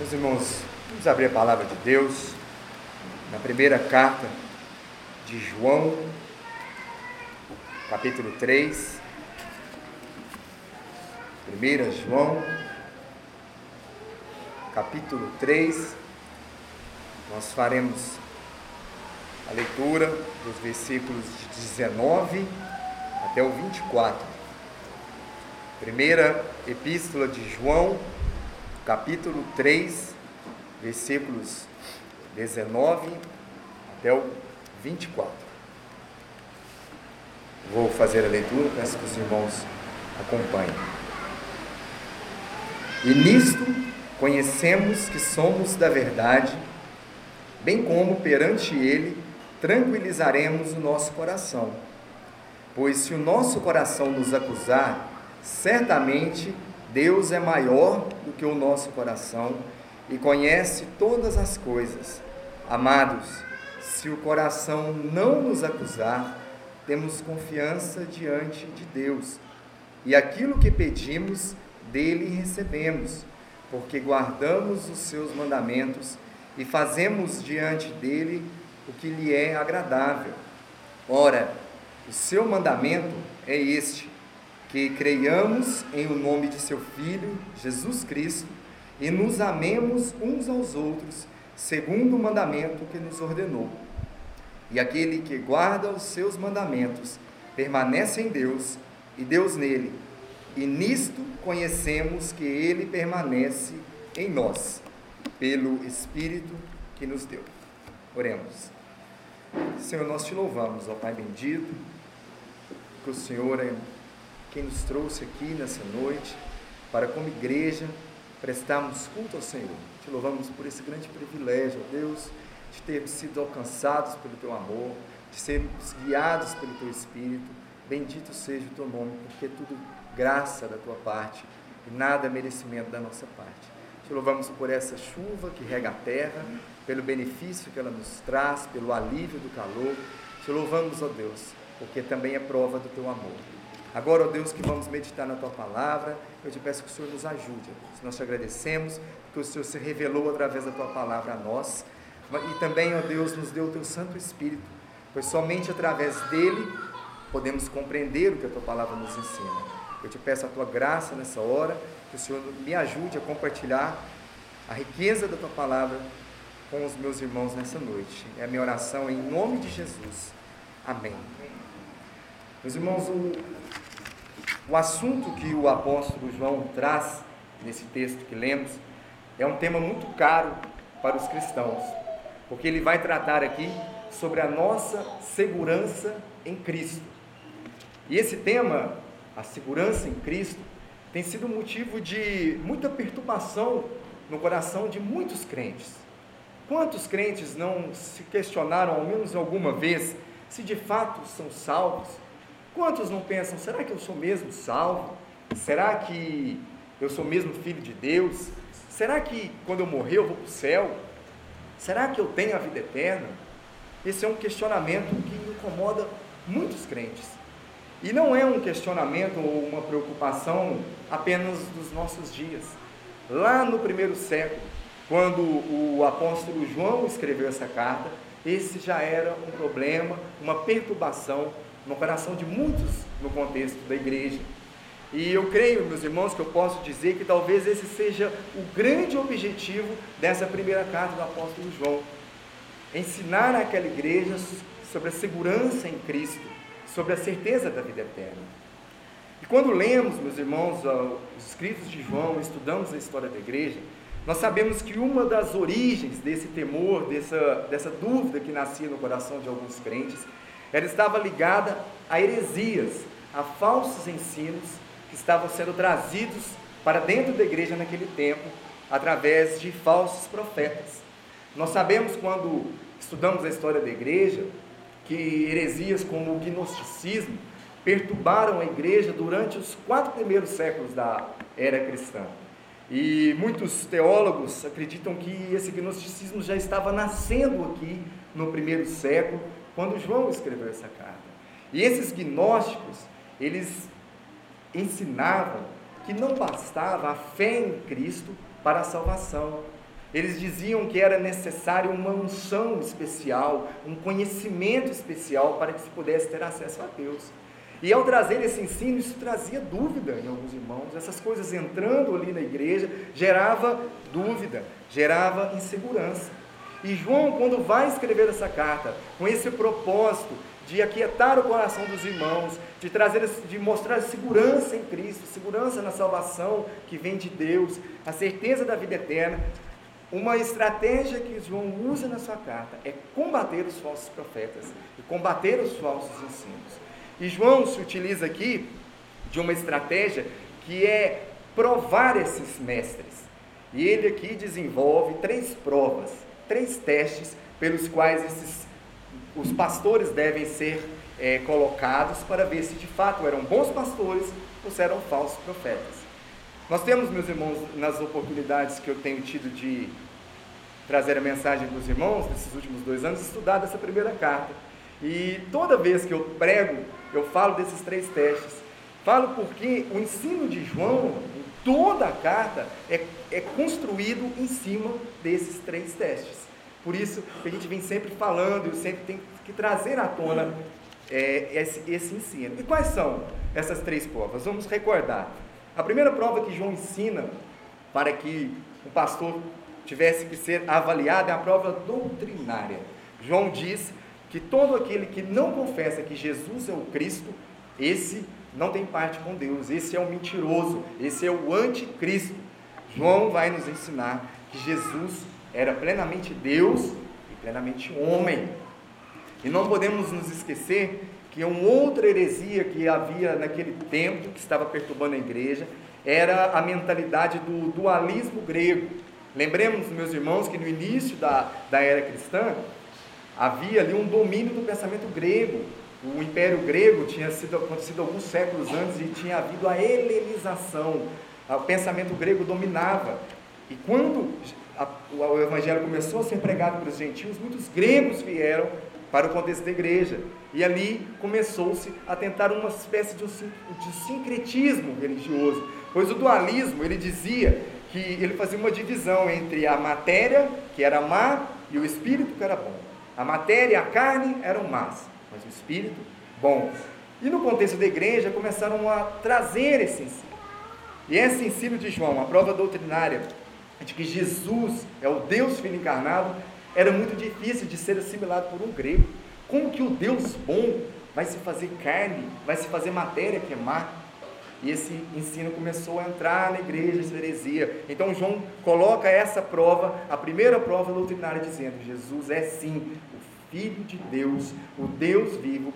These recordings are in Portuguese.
Meus irmãos, vamos abrir a palavra de Deus na primeira carta de João, capítulo 3. 1 João, capítulo 3. Nós faremos a leitura dos versículos de 19 até o 24. Primeira epístola de João, capítulo 3, versículos 19 até o 24. Vou fazer a leitura, peço que os irmãos acompanhem. E nisto conhecemos que somos da verdade, bem como perante Ele tranquilizaremos o nosso coração. Pois se o nosso coração nos acusar, certamente Deus é maior do que o nosso coração e conhece todas as coisas. Amados, se o coração não nos acusar, temos confiança diante de Deus. E aquilo que pedimos, dele recebemos, porque guardamos os seus mandamentos e fazemos diante dele o que lhe é agradável. Ora, o seu mandamento é este: que creiamos em o nome de seu Filho, Jesus Cristo, e nos amemos uns aos outros, segundo o mandamento que nos ordenou. E aquele que guarda os seus mandamentos permanece em Deus e Deus nele. E nisto conhecemos que ele permanece em nós, pelo Espírito que nos deu. Oremos. Senhor, nós te louvamos, ó Pai bendito, que o Senhor é quem nos trouxe aqui nessa noite para, como igreja, prestarmos culto ao Senhor. Te louvamos por esse grande privilégio, ó Deus, de termos sido alcançados pelo Teu amor, de sermos guiados pelo Teu Espírito. Bendito seja o Teu nome, porque é tudo graça da Tua parte e nada é merecimento da nossa parte. Te louvamos por essa chuva que rega a terra, pelo benefício que ela nos traz, pelo alívio do calor. Te louvamos, ó Deus, porque também é prova do Teu amor. Agora, ó Deus, que vamos meditar na Tua palavra, eu te peço que o Senhor nos ajude. Nós te agradecemos, que o Senhor se revelou através da Tua palavra a nós, e também, ó Deus, nos deu o Teu Santo Espírito, pois somente através dele podemos compreender o que a Tua palavra nos ensina. Eu te peço a Tua graça nessa hora, que o Senhor me ajude a compartilhar a riqueza da Tua palavra com os meus irmãos nessa noite. É a minha oração em nome de Jesus. Amém. Meus irmãos, o, o assunto que o apóstolo João traz nesse texto que lemos é um tema muito caro para os cristãos, porque ele vai tratar aqui sobre a nossa segurança em Cristo. E esse tema, a segurança em Cristo, tem sido motivo de muita perturbação no coração de muitos crentes. Quantos crentes não se questionaram, ao menos alguma vez, se de fato são salvos? Quantos não pensam, será que eu sou mesmo salvo? Será que eu sou mesmo filho de Deus? Será que quando eu morrer eu vou para o céu? Será que eu tenho a vida eterna? Esse é um questionamento que incomoda muitos crentes. E não é um questionamento ou uma preocupação apenas dos nossos dias. Lá no primeiro século, quando o apóstolo João escreveu essa carta, esse já era um problema, uma perturbação no coração de muitos no contexto da igreja. E eu creio, meus irmãos, que eu posso dizer que talvez esse seja o grande objetivo dessa primeira carta do apóstolo João. Ensinar àquela igreja sobre a segurança em Cristo, sobre a certeza da vida eterna. E quando lemos, meus irmãos, os escritos de João, estudamos a história da igreja, nós sabemos que uma das origens desse temor, dessa, dessa dúvida que nascia no coração de alguns crentes, ela estava ligada a heresias, a falsos ensinos que estavam sendo trazidos para dentro da igreja naquele tempo, através de falsos profetas. Nós sabemos quando estudamos a história da igreja que heresias como o gnosticismo perturbaram a igreja durante os quatro primeiros séculos da era cristã. E muitos teólogos acreditam que esse gnosticismo já estava nascendo aqui no primeiro século, quando João escreveu essa carta. E esses gnósticos, eles ensinavam que não bastava a fé em Cristo para a salvação, Eles diziam que era necessário uma unção especial, um conhecimento especial para que se pudesse ter acesso a Deus. E ao trazer esse ensino, isso trazia dúvida em alguns irmãos. Essas coisas entrando ali na igreja gerava dúvida, gerava insegurança. E João, quando vai escrever essa carta, com esse propósito de aquietar o coração dos irmãos, de trazer, de mostrar segurança em Cristo, segurança na salvação que vem de Deus, a certeza da vida eterna, uma estratégia que João usa na sua carta é combater os falsos profetas e combater os falsos ensinos. E João se utiliza aqui de uma estratégia que é provar esses mestres. E ele aqui desenvolve três provas, três testes pelos quais esses, os pastores devem ser é, colocados para ver se de fato eram bons pastores ou se eram falsos profetas. Nós temos, meus irmãos, nas oportunidades que eu tenho tido de trazer a mensagem para os irmãos, nesses últimos dois anos, estudado essa primeira carta. E toda vez que eu prego, eu falo desses três testes. Falo porque o ensino de João, toda a carta, é, é construído em cima desses três testes. Por isso a gente vem sempre falando, e sempre tem que trazer à tona é, esse, esse ensino. E quais são essas três provas? Vamos recordar. A primeira prova que João ensina para que o pastor tivesse que ser avaliado é a prova doutrinária. João diz que todo aquele que não confessa que Jesus é o Cristo, esse não tem parte com Deus, esse é o mentiroso, esse é o anticristo. João vai nos ensinar que Jesus era plenamente Deus e plenamente homem. E não podemos nos esquecer que uma outra heresia que havia naquele tempo, que estava perturbando a igreja, era a mentalidade do dualismo grego. Lembremos, meus irmãos, que no início da, da era cristã, havia ali um domínio do pensamento grego. O Império Grego tinha sido acontecido alguns séculos antes e tinha havido a helenização. O pensamento grego dominava. E quando a, o Evangelho começou a ser pregado para os gentios, muitos gregos vieram para o contexto da igreja. E ali começou-se a tentar uma espécie de, de sincretismo religioso, pois o dualismo, ele dizia que ele fazia uma divisão entre a matéria, que era má, e o espírito, que era bom. A matéria e a carne eram más, mas o espírito, bom. E no contexto da igreja começaram a trazer esse ensino. E esse ensino de João, a prova doutrinária de que Jesus é o Deus Filho encarnado, era muito difícil de ser assimilado por um grego. Como que o Deus bom vai se fazer carne, vai se fazer matéria que é má? E esse ensino começou a entrar na igreja, essa heresia. Então João coloca essa prova, a primeira prova doutrinária, dizendo: Jesus é sim o Filho de Deus, o Deus vivo,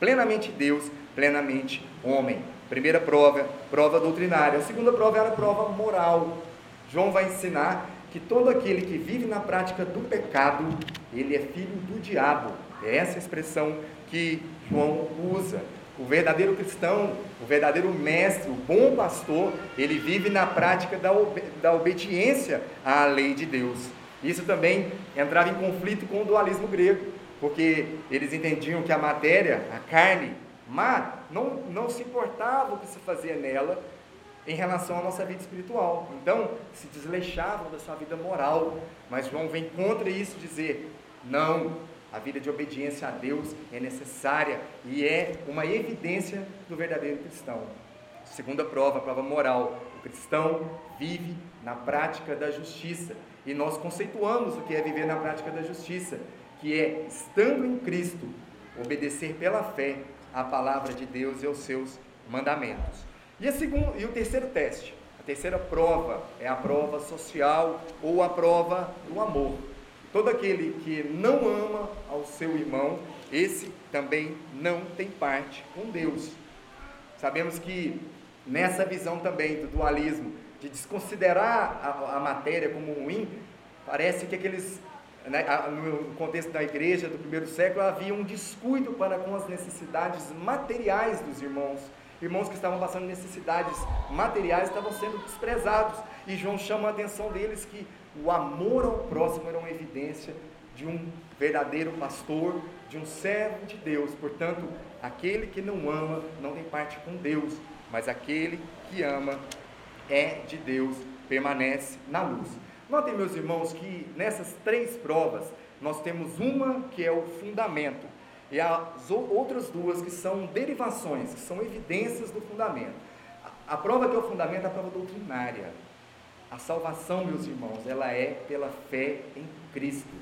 plenamente Deus, plenamente homem. Primeira prova, prova doutrinária. A segunda prova era a prova moral. João vai ensinar que todo aquele que vive na prática do pecado, ele é filho do diabo. É essa expressão que João usa. O verdadeiro cristão, o verdadeiro mestre, o bom pastor, ele vive na prática da, da obediência à lei de Deus. Isso também entrava em conflito com o dualismo grego, porque eles entendiam que a matéria, a carne, má, não, não se importava o que se fazia nela, em relação à nossa vida espiritual. Então, se desleixavam da sua vida moral. Mas João vem contra isso dizer: não, a vida de obediência a Deus é necessária e é uma evidência do verdadeiro cristão. Segunda prova, a prova moral. O cristão vive na prática da justiça. E nós conceituamos o que é viver na prática da justiça, que é, estando em Cristo, obedecer pela fé à palavra de Deus e aos seus mandamentos. E, segundo, e o terceiro teste, a terceira prova, é a prova social ou a prova do amor. Todo aquele que não ama ao seu irmão, esse também não tem parte com Deus. Sabemos que nessa visão também do dualismo, de desconsiderar a, a matéria como ruim, parece que aqueles né, no contexto da igreja do primeiro século havia um descuido para com as necessidades materiais dos irmãos Irmãos que estavam passando necessidades materiais estavam sendo desprezados. E João chama a atenção deles que o amor ao próximo era uma evidência de um verdadeiro pastor, de um servo de Deus. Portanto, aquele que não ama não tem parte com Deus, mas aquele que ama é de Deus, permanece na luz. Notem, meus irmãos, que nessas três provas nós temos uma que é o fundamento e as outras duas que são derivações, que são evidências do fundamento. A, prova que é o fundamento é a prova doutrinária. A salvação, meus irmãos, ela é pela fé em Cristo.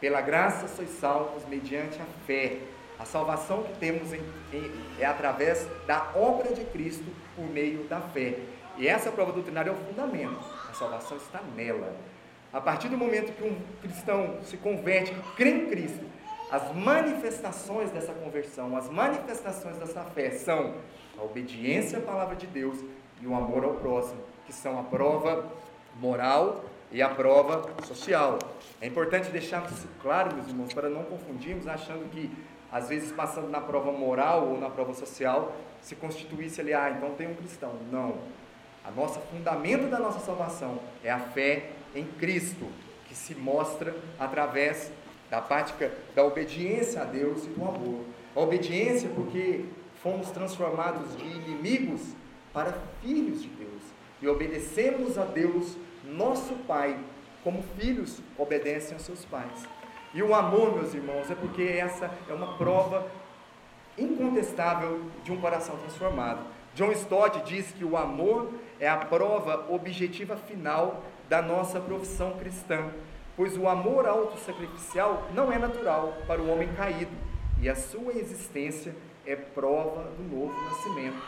Pela graça sois salvos mediante a fé. A salvação que temos em, em, é através da obra de Cristo por meio da fé. E essa prova doutrinária é o fundamento. A salvação está nela. A partir do momento que um cristão se converte, que crê em Cristo, as manifestações dessa conversão, as manifestações dessa fé são a obediência à palavra de Deus e o amor ao próximo, que são a prova moral e a prova social. É importante deixar isso claro, meus irmãos, para não confundirmos achando que às vezes passando na prova moral ou na prova social se constituísse ali, ah, então tem um cristão. Não. A nossa fundamento da nossa salvação é a fé em Cristo, que se mostra através da prática da obediência a Deus e do amor. A obediência porque fomos transformados de inimigos para filhos de Deus e obedecemos a Deus, nosso Pai, como filhos obedecem aos seus pais. E o amor, meus irmãos, é porque essa é uma prova incontestável de um coração transformado. John Stott diz que o amor é a prova objetiva final da nossa profissão cristã, pois o amor autossacrificial não é natural para o homem caído e a sua existência é prova do novo nascimento.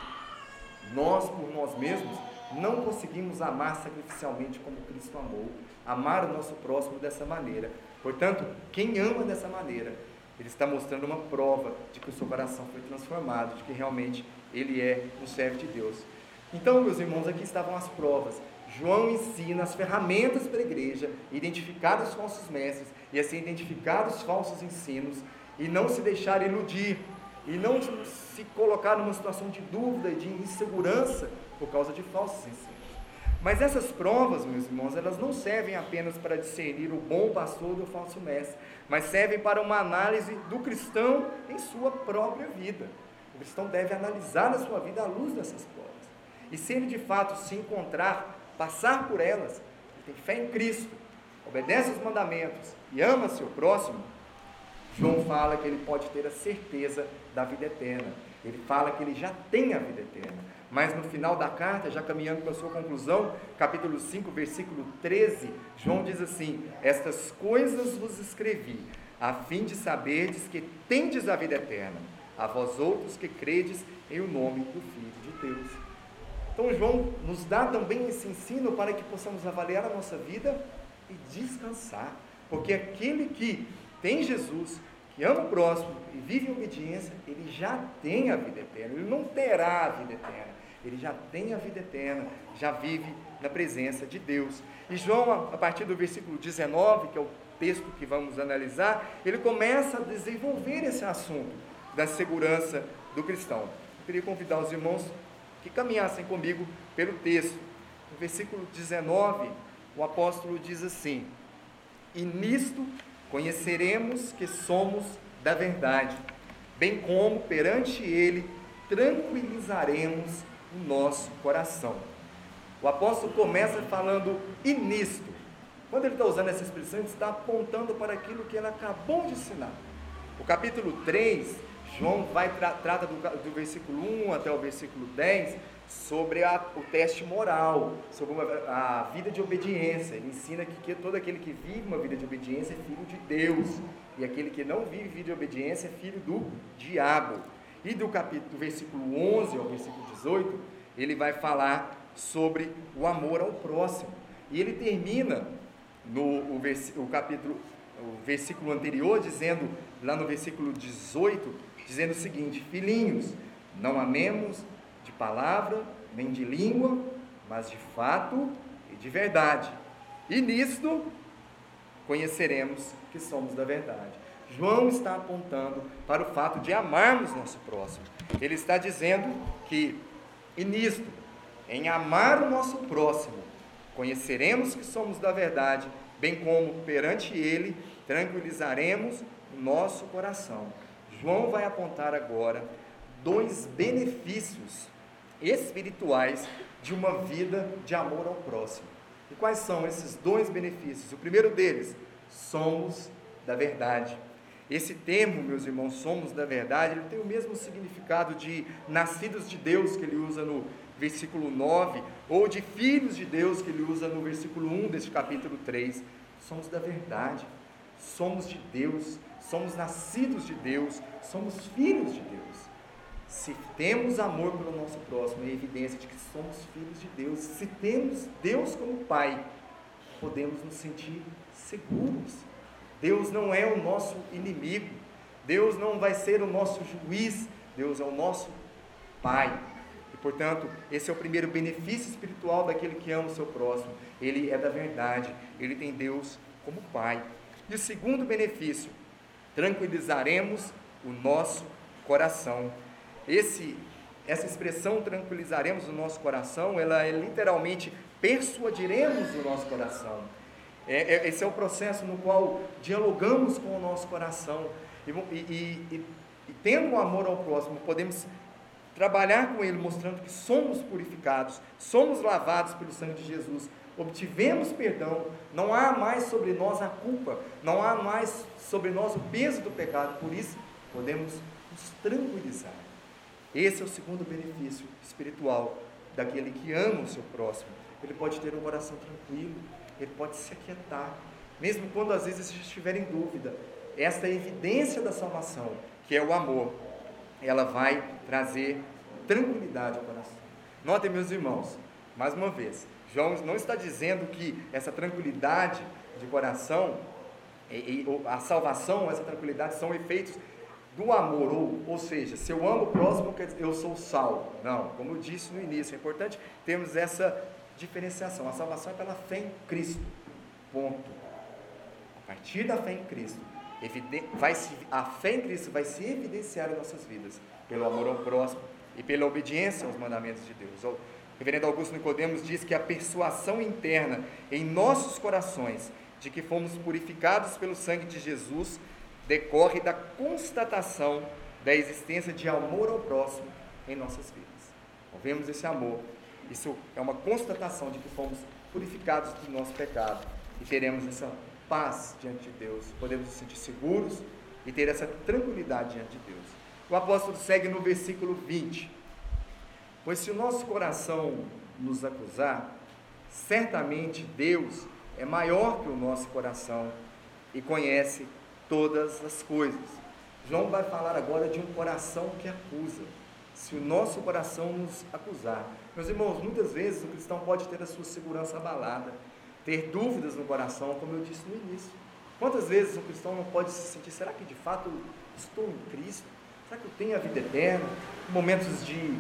Nós, por nós mesmos, não conseguimos amar sacrificialmente como Cristo amou, amar o nosso próximo dessa maneira. Portanto, quem ama dessa maneira, ele está mostrando uma prova de que o seu coração foi transformado, de que realmente ele é um servo de Deus. Então, meus irmãos, aqui estavam as provas. João ensina as ferramentas para a igreja, identificar os falsos mestres e assim identificar os falsos ensinos e não se deixar iludir e não se colocar numa situação de dúvida e de insegurança por causa de falsos ensinos. Mas essas provas, meus irmãos, elas não servem apenas para discernir o bom pastor do falso mestre, mas servem para uma análise do cristão em sua própria vida. O cristão deve analisar a sua vida à luz dessas provas. E se ele de fato se encontrar passar por elas, tem fé em Cristo, obedece os mandamentos e ama seu próximo, João fala que ele pode ter a certeza da vida eterna. Ele fala que ele já tem a vida eterna. Mas no final da carta, já caminhando para a sua conclusão, capítulo 5, versículo 13, João diz assim: Estas coisas vos escrevi, a fim de saberdes que tendes a vida eterna, a vós outros que credes em o nome do Filho de Deus. Então, João nos dá também esse ensino para que possamos avaliar a nossa vida e descansar, porque aquele que tem Jesus, que ama o próximo e vive em obediência, ele já tem a vida eterna, ele não terá a vida eterna, ele já tem a vida eterna, já vive na presença de Deus. E João, a partir do versículo 19, que é o texto que vamos analisar, ele começa a desenvolver esse assunto da segurança do cristão. Eu queria convidar os irmãos que caminhassem comigo pelo texto. No versículo 19, o apóstolo diz assim: E nisto conheceremos que somos da verdade, bem como perante Ele tranquilizaremos o nosso coração. O apóstolo começa falando e nisto. Quando ele está usando essa expressão, ele está apontando para aquilo que ele acabou de ensinar. O capítulo 3 João vai tra trata do, do, versículo 1 até o versículo 10 sobre a, o teste moral, sobre uma, a vida de obediência. Ele ensina que, que, todo aquele que vive uma vida de obediência é filho de Deus, e aquele que não vive vida de obediência é filho do diabo. E do capítulo do versículo 11 ao versículo 18, ele vai falar sobre o amor ao próximo. E ele termina no o, o capítulo o versículo anterior dizendo lá no versículo 18 dizendo o seguinte: Filhinhos, não amemos de palavra nem de língua, mas de fato e de verdade. E nisto conheceremos que somos da verdade. João está apontando para o fato de amarmos nosso próximo. Ele está dizendo que, e nisto, em amar o nosso próximo, conheceremos que somos da verdade, bem como perante ele tranquilizaremos o nosso coração. João vai apontar agora dois benefícios espirituais de uma vida de amor ao próximo. E quais são esses dois benefícios? O primeiro deles, somos da verdade. Esse termo, meus irmãos, somos da verdade, ele tem o mesmo significado de nascidos de Deus que ele usa no versículo 9, ou de filhos de Deus que ele usa no versículo 1 deste capítulo 3. Somos da verdade, somos de Deus, somos nascidos de Deus, somos filhos de Deus. Se temos amor pelo nosso próximo, é evidência de que somos filhos de Deus. Se temos Deus como Pai, podemos nos sentir seguros Deus não é o nosso inimigo. Deus não vai ser o nosso juiz. Deus é o nosso Pai. E, portanto, esse é o primeiro benefício espiritual daquele que ama o seu próximo. Ele é da verdade. Ele tem Deus como Pai. E o segundo benefício, tranquilizaremos o nosso coração. Esse, essa expressão tranquilizaremos o nosso coração, ela é literalmente persuadiremos o nosso coração. É, é, esse é o processo no qual dialogamos com o nosso coração e, e, e, e tendo um amor ao próximo, podemos trabalhar com ele, mostrando que somos purificados, somos lavados pelo sangue de Jesus, obtivemos perdão, não há mais sobre nós a culpa, não há mais sobre nós o peso do pecado, por isso podemos nos tranquilizar. Esse é o segundo benefício espiritual daquele que ama o seu próximo. Ele pode ter um coração tranquilo, ele pode se aquietar, mesmo quando às vezes estiver em dúvida. Esta evidência da salvação, que é o amor, ela vai trazer tranquilidade ao coração. Notem, meus irmãos, mais uma vez, João não está dizendo que essa tranquilidade de coração, e, a salvação, essa tranquilidade são efeitos do amor, ou, ou seja, se eu amo o próximo, eu sou salvo. Não, como eu disse no início, é importante termos essa diferenciação. A salvação é pela fé em Cristo. Ponto. A partir da fé em Cristo, vai se, a fé em Cristo vai se evidenciar em nossas vidas pelo amor ao próximo e pela obediência aos mandamentos de Deus. Reverendo Augusto Nicodemos diz que a persuasão interna em nossos corações de que fomos purificados pelo sangue de Jesus decorre da constatação da existência de amor ao próximo em nossas vidas. Vemos esse amor isso é uma constatação de que fomos purificados do nosso pecado e teremos essa paz diante de Deus, podemos nos sentir seguros e ter essa tranquilidade diante de Deus. O apóstolo segue no versículo 20: Pois se o nosso coração nos acusar, certamente Deus é maior que o nosso coração e conhece todas as coisas. João vai falar agora de um coração que acusa se o nosso coração nos acusar. Meus irmãos, muitas vezes o cristão pode ter a sua segurança abalada, ter dúvidas no coração, como eu disse no início. Quantas vezes o cristão não pode se sentir, será que de fato estou em Cristo? Será que eu tenho a vida eterna? Momentos de,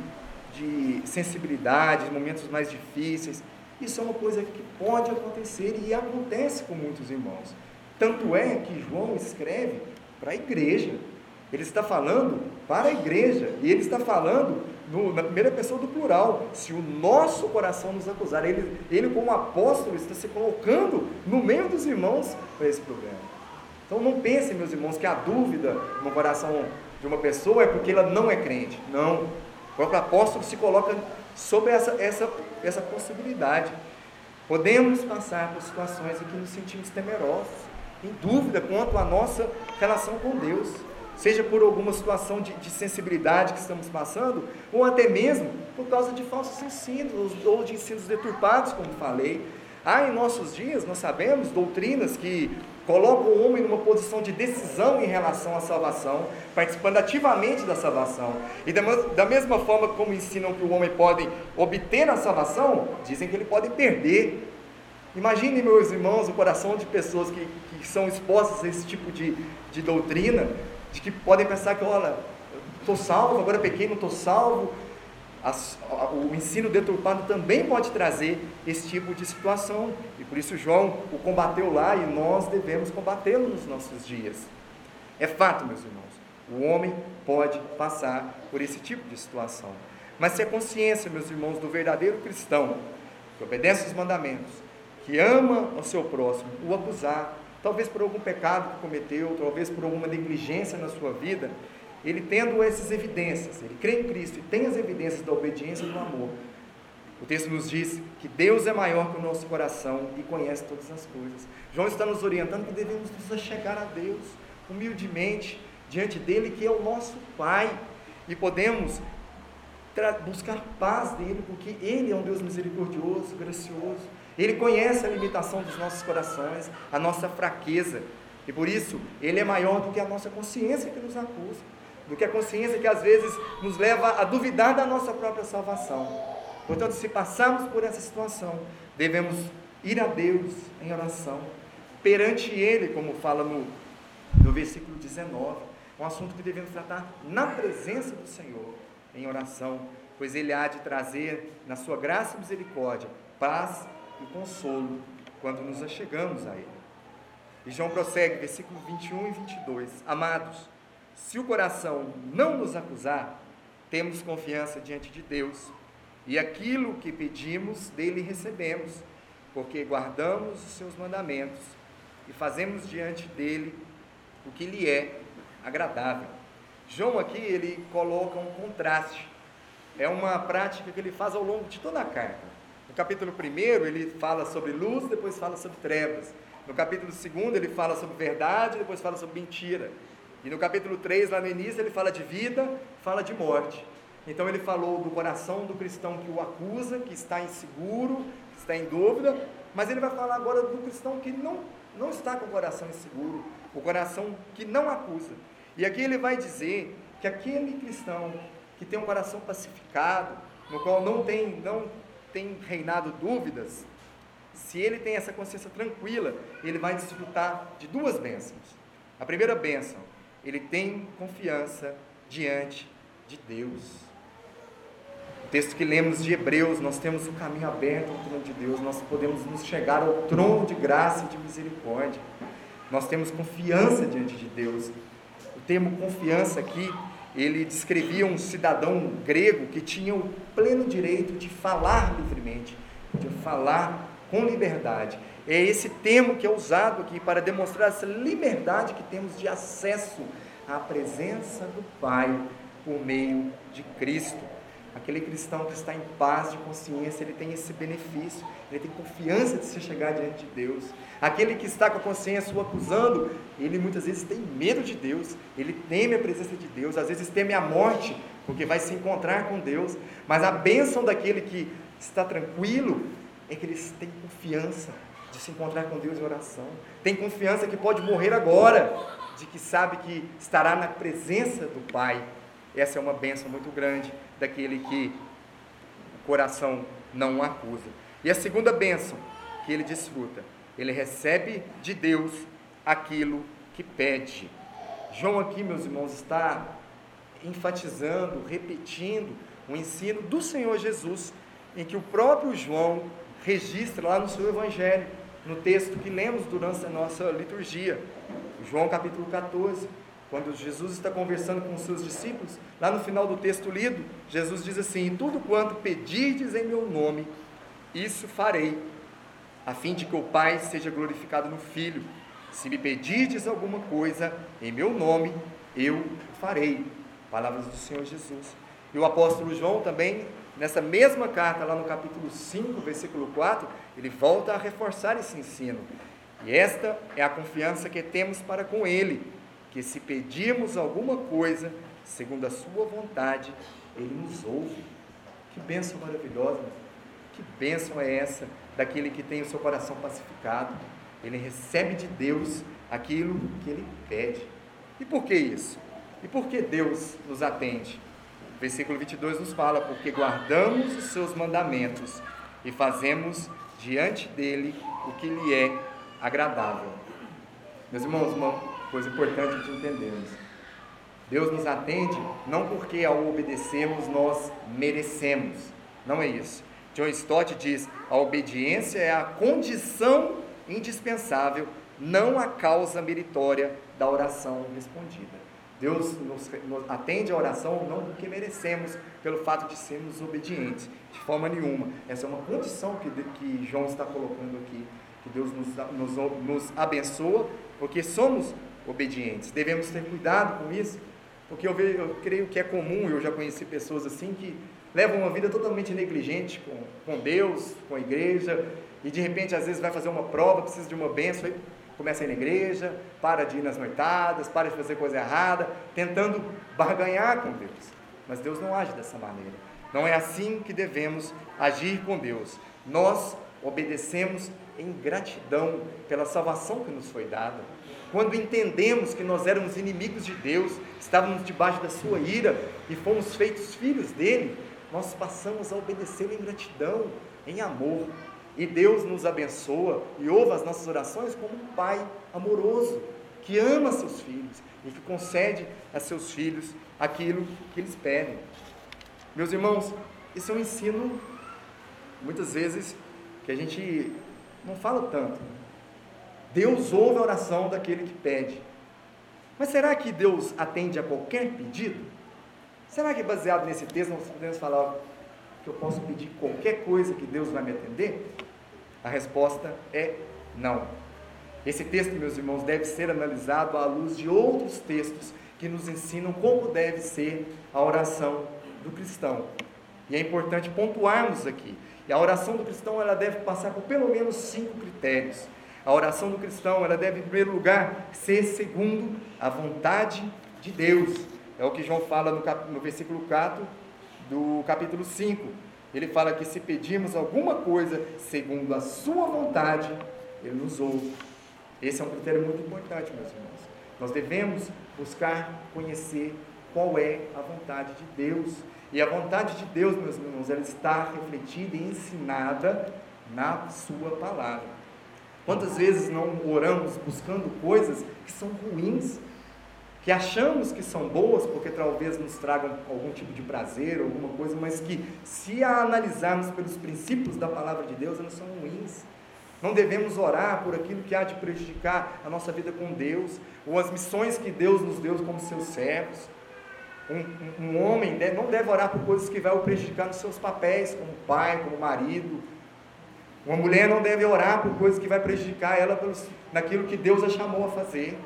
de sensibilidade, momentos mais difíceis. Isso é uma coisa que pode acontecer e acontece com muitos irmãos. Tanto é que João escreve para a igreja. Ele está falando para a igreja e ele está falando no, na primeira pessoa do plural. Se o nosso coração nos acusar, ele, ele, como apóstolo, está se colocando no meio dos irmãos para esse problema. Então não pensem, meus irmãos, que a dúvida no coração de uma pessoa é porque ela não é crente. Não. Próprio apóstolo se coloca sobre essa, essa, essa possibilidade. Podemos passar por situações em que nos sentimos temerosos, em dúvida quanto à nossa relação com Deus seja por alguma situação de, de, sensibilidade que estamos passando, ou até mesmo por causa de falsos ensinos, ou de ensinos deturpados, como falei. Há em nossos dias, nós sabemos, doutrinas que colocam o homem numa posição de decisão em relação à salvação, participando ativamente da salvação. E da, mesma forma como ensinam que o homem pode obter a salvação, dizem que ele pode perder. Imaginem, meus irmãos, o coração de pessoas que, que são expostas a esse tipo de, de doutrina, de que podem pensar que, olha, estou salvo, agora pequei, não estou salvo. As, o ensino deturpado também pode trazer esse tipo de situação, e por isso João o combateu lá e nós devemos combatê-lo nos nossos dias. É fato, meus irmãos, o homem pode passar por esse tipo de situação, mas se a consciência, meus irmãos, do verdadeiro cristão, que obedece os mandamentos, que ama o seu próximo, o acusar, talvez por algum pecado que cometeu, talvez por alguma negligência na sua vida, ele tendo essas evidências, ele crê em Cristo e tem as evidências da obediência e do amor, O texto nos diz que Deus é maior que o nosso coração e conhece todas as coisas. João está nos orientando que devemos nos chegar a Deus humildemente diante dele, que é o nosso Pai, e podemos buscar paz dele, porque ele é um Deus misericordioso, gracioso. Ele conhece a limitação dos nossos corações, a nossa fraqueza, e por isso ele é maior do que a nossa consciência que nos acusa, do que a consciência que às vezes nos leva a duvidar da nossa própria salvação. Portanto, se passarmos por essa situação, devemos ir a Deus em oração, perante Ele, como fala no, no versículo 19, um assunto que devemos tratar na presença do Senhor, em oração, pois Ele há de trazer, na Sua graça e misericórdia, paz e consolo quando nos achegamos a Ele. E João prossegue, versículo 21 e 22. Amados, se o coração não nos acusar, temos confiança diante de Deus e aquilo que pedimos dele recebemos, porque guardamos os seus mandamentos e fazemos diante dele o que lhe é agradável. João aqui ele coloca um contraste. É uma prática que ele faz ao longo de toda a carta. No capítulo 1 ele fala sobre luz, depois fala sobre trevas. No capítulo 2 ele fala sobre verdade, depois fala sobre mentira. E no capítulo 3, lá no início, ele fala de vida, fala de morte. Então ele falou do coração do cristão que o acusa, que está inseguro, que está em dúvida, mas ele vai falar agora do cristão que não, não está com o coração inseguro, o coração que não acusa. E aqui ele vai dizer que aquele cristão que tem um coração pacificado, no qual não tem, não tem reinado dúvidas, se ele tem essa consciência tranquila, ele vai desfrutar de duas bênçãos. A primeira bênção, ele tem confiança diante de Deus texto que lemos de Hebreus, nós temos o caminho aberto ao trono de Deus, nós podemos nos chegar ao trono de graça e de misericórdia. Nós temos confiança diante de Deus. O termo confiança aqui, ele descrevia um cidadão grego que tinha o pleno direito de falar livremente, de falar com liberdade. É esse termo que é usado aqui para demonstrar essa liberdade que temos de acesso à presença do Pai por meio de Cristo. Aquele cristão que está em paz de consciência, ele tem esse benefício, ele tem confiança de se chegar diante de Deus. Aquele que está com a consciência o acusando, ele muitas vezes tem medo de Deus, ele teme a presença de Deus, às vezes teme a morte, porque vai se encontrar com Deus. Mas a bênção daquele que está tranquilo é que ele tem confiança de se encontrar com Deus em oração, tem confiança que pode morrer agora, de que sabe que estará na presença do Pai. Essa é uma bênção muito grande daquele que o coração não acusa. E a segunda bênção que ele desfruta, ele recebe de Deus aquilo que pede. João aqui, meus irmãos, está enfatizando, repetindo o ensino do Senhor Jesus, em que o próprio João registra lá no seu evangelho, no texto que lemos durante a nossa liturgia, João capítulo 14, quando Jesus está conversando com os seus discípulos, lá no final do texto lido, Jesus diz assim: Tudo quanto pedirdes em meu nome, isso farei, a fim de que o Pai seja glorificado no Filho. Se me pedirdes alguma coisa em meu nome, eu farei. Palavras do Senhor Jesus. E o apóstolo João também, nessa mesma carta, lá no capítulo 5, versículo 4, ele volta a reforçar esse ensino. E esta é a confiança que temos para com Ele que se pedirmos alguma coisa segundo a sua vontade, ele nos ouve. Que bênção maravilhosa! Que bênção é essa daquele que tem o seu coração pacificado? Ele recebe de Deus aquilo que ele pede. E por que isso? E por que Deus nos atende? O versículo 22 nos fala: porque guardamos os seus mandamentos e fazemos diante dele o que lhe é agradável. Meus irmãos, coisa importante de entendermos. Deus nos atende não porque ao obedecermos nós merecemos, não é isso. John Stott diz: a obediência é a condição indispensável, não a causa meritória da oração respondida. Deus nos, nos, atende a oração não porque merecemos, pelo fato de sermos obedientes, de forma nenhuma. Essa é uma condição que, que João está colocando aqui, que Deus nos, nos, nos abençoa, porque somos obedientes. Devemos ter cuidado com isso, Porque eu, vejo, eu creio que é comum, eu já conheci pessoas assim que levam uma vida totalmente negligente com, com Deus, com a igreja, e de repente às vezes vai fazer uma prova, precisa de uma benção, começa a ir na igreja, para de ir nas noitadas, para de fazer coisa errada, tentando barganhar com Deus. Mas Deus não age dessa maneira. Não é assim que devemos agir com Deus. Nós obedecemos em gratidão pela salvação que nos foi dada. Quando entendemos que nós éramos inimigos de Deus, estávamos debaixo da sua ira e fomos feitos filhos dele, nós passamos a obedecê-lo em gratidão, em amor. E Deus nos abençoa e ouve as nossas orações como um pai amoroso, que ama seus filhos e que concede a seus filhos aquilo que eles pedem. Meus irmãos, isso é um ensino, muitas vezes, que a gente não fala tanto. Deus ouve a oração daquele que pede. Mas será que Deus atende a qualquer pedido? Será que baseado nesse texto nós podemos falar que eu posso pedir qualquer coisa que Deus vai me atender? A resposta é não. Esse texto, meus irmãos, deve ser analisado à luz de outros textos que nos ensinam como deve ser a oração do cristão. E é importante pontuarmos aqui. E a oração do cristão ela deve passar por pelo menos cinco critérios. A oração do cristão ela deve, em primeiro lugar, ser segundo a vontade de Deus. É o que João fala no, cap, no versículo 4 do capítulo 5. Ele fala que se pedirmos alguma coisa segundo a sua vontade, ele nos ouve. Esse é um critério muito importante, meus irmãos. Nós devemos buscar conhecer qual é a vontade de Deus. E a vontade de Deus, meus irmãos, ela está refletida e ensinada na Sua palavra. Quantas vezes não oramos buscando coisas que são ruins, que achamos que são boas porque talvez nos tragam algum tipo de prazer, alguma coisa, mas que, se a analisarmos pelos princípios da palavra de Deus, elas são ruins. Não devemos orar por aquilo que há de prejudicar a nossa vida com Deus, ou as missões que Deus nos deu como seus servos. Um, um, um homem não deve orar por coisas que vão prejudicar nos seus papéis, como pai, como marido. Uma mulher não deve orar por coisas que vai prejudicar ela pelos, naquilo que Deus a chamou a fazer.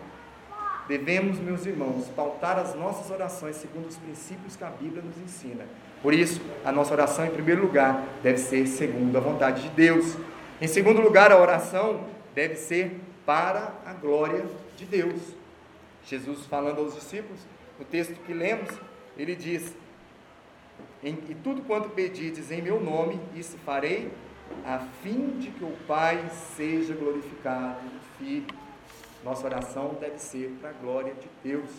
Devemos, meus irmãos, pautar as nossas orações segundo os princípios que a Bíblia nos ensina. Por isso, a nossa oração, em primeiro lugar, deve ser segundo a vontade de Deus. Em segundo lugar, a oração deve ser para a glória de Deus. Jesus falando aos discípulos, no texto que lemos, ele diz: E tudo quanto pedides em meu nome, isso farei, a fim de que o Pai seja glorificado no Filho. Nossa oração deve ser para a glória de Deus.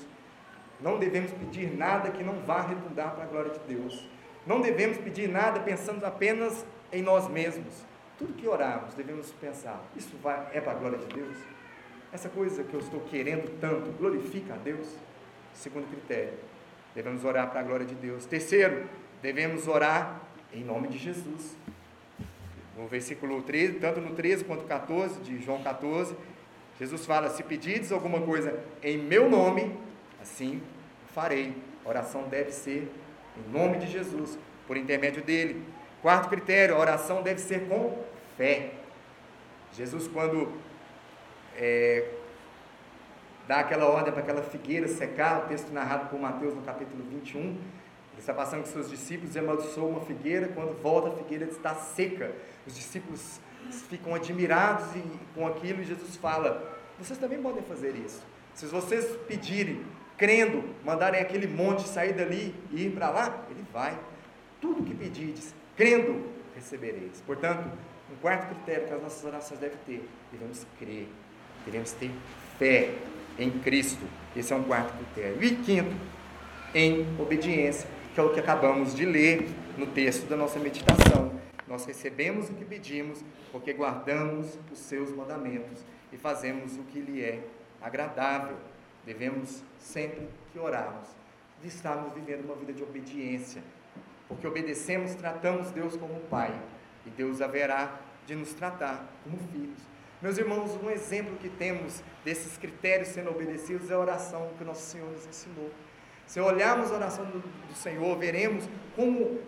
Não devemos pedir nada que não vá redundar para a glória de Deus. Não devemos pedir nada pensando apenas em nós mesmos. Tudo que orarmos, devemos pensar: isso vai, é para a glória de Deus? Essa coisa que eu estou querendo tanto glorifica a Deus? Segundo critério, devemos orar para a glória de Deus. Terceiro, devemos orar em nome de Jesus. No versículo 13, tanto no 13 quanto no 14 de João 14, Jesus fala: Se pedides alguma coisa em meu nome, assim farei. A oração deve ser em nome de Jesus, por intermédio dele. Quarto critério: a oração deve ser com fé. Jesus, quando é, dá aquela ordem para aquela figueira secar, o texto narrado por Mateus no capítulo 21, ele está passando com seus discípulos e amaldiçoou uma figueira, quando volta a figueira está seca. Os discípulos ficam admirados com aquilo e Jesus fala: vocês também podem fazer isso. Se vocês pedirem, crendo, mandarem aquele monte sair dali e ir para lá, ele vai. Tudo que pedides, crendo, recebereis. Portanto, um quarto critério que as nossas orações devem ter, devemos crer, devemos ter fé em Cristo. Esse é um quarto critério. E quinto, em obediência, que é o que acabamos de ler no texto da nossa meditação. Nós recebemos o que pedimos, porque guardamos os seus mandamentos e fazemos o que lhe é agradável. Devemos sempre que orarmos, de estarmos vivendo uma vida de obediência, porque obedecemos, tratamos Deus como Pai, e Deus haverá de nos tratar como filhos. Meus irmãos, um exemplo que temos desses critérios sendo obedecidos é a oração que o nosso Senhor nos ensinou. Se olharmos a oração do, do Senhor, veremos como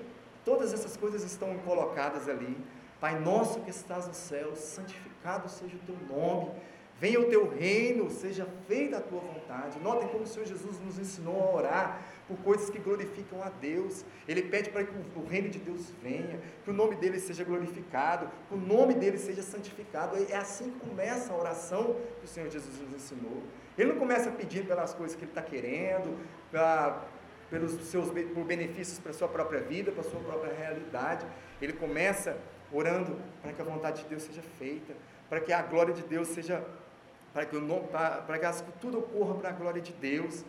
Todas essas coisas estão colocadas ali. Pai nosso que estás no céu, santificado seja o teu nome. Venha o teu reino, seja feita a tua vontade. Notem como o Senhor Jesus nos ensinou a orar por coisas que glorificam a Deus. Ele pede para que o reino de Deus venha, que o nome dele seja glorificado, que o nome dele seja santificado. É assim que começa a oração que o Senhor Jesus nos ensinou. Ele não começa pedindo pelas coisas que ele está querendo, pra, pelos seus por benefícios para a sua própria vida, para a sua própria realidade. Ele começa orando para que a vontade de Deus seja feita, para que a glória de Deus seja para que, o, para, para que tudo ocorra para a glória de Deus.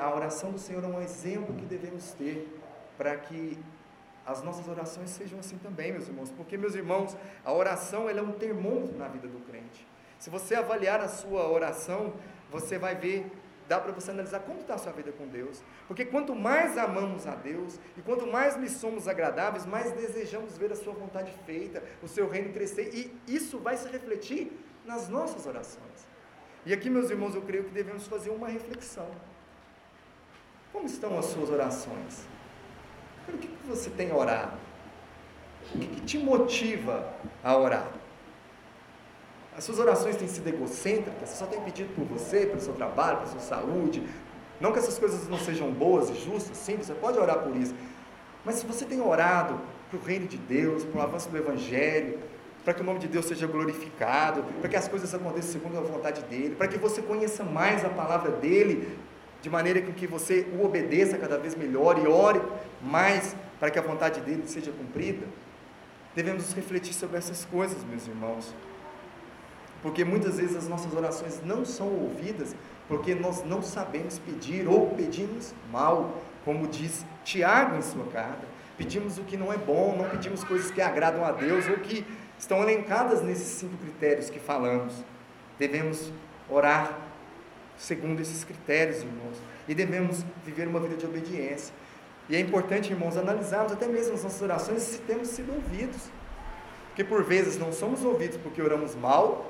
A oração do Senhor é um exemplo que devemos ter para que as nossas orações sejam assim também, meus irmãos, porque, meus irmãos, a oração é um termômetro na vida do crente. Se você avaliar a sua oração, você vai ver dá para você analisar como está a sua vida com Deus. Porque quanto mais amamos a Deus e quanto mais lhe somos agradáveis, mais desejamos ver a sua vontade feita, o seu reino crescer, e isso vai se refletir nas nossas orações. E aqui, meus irmãos, eu creio que devemos fazer uma reflexão. Como estão as suas orações? Pelo que você tem orado? O que te motiva a orar? As suas orações têm sido egocêntricas, você só tem pedido por você, pelo seu trabalho, pela sua saúde. Não que essas coisas não sejam boas e justas, sim, você pode orar por isso. Mas se você tem orado para o reino de Deus, para o avanço do Evangelho, para que o nome de Deus seja glorificado, para que as coisas aconteçam segundo a vontade dEle, para que você conheça mais a palavra dEle, de maneira que você o obedeça cada vez melhor e ore mais para que a vontade dEle seja cumprida, devemos refletir sobre essas coisas, meus irmãos. Porque muitas vezes as nossas orações não são ouvidas porque nós não sabemos pedir ou pedimos mal, como diz Tiago em sua carta. Pedimos o que não é bom, não pedimos coisas que agradam a Deus ou que estão elencadas nesses cinco critérios que falamos. Devemos orar segundo esses critérios, irmãos, e devemos viver uma vida de obediência. E é importante, irmãos, analisarmos até mesmo as nossas orações se temos sido ouvidos. Porque por vezes não somos ouvidos porque oramos mal,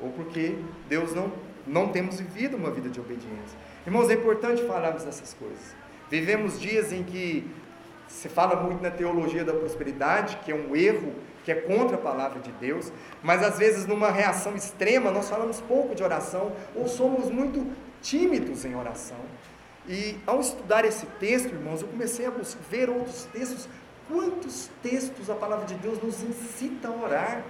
ou porque Deus não, não temos vivido uma vida de obediência. Irmãos, é importante falarmos dessas coisas. Vivemos dias em que se fala muito na teologia da prosperidade, que é um erro, que é contra a palavra de Deus, mas às vezes numa reação extrema nós falamos pouco de oração ou somos muito tímidos em oração. E ao estudar esse texto, irmãos, eu comecei a ver outros textos. Quantos textos a palavra de Deus nos incita a orar?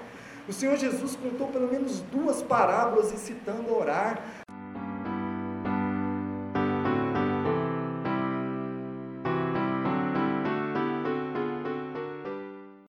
O Senhor Jesus contou pelo menos duas parábolas incitando a orar.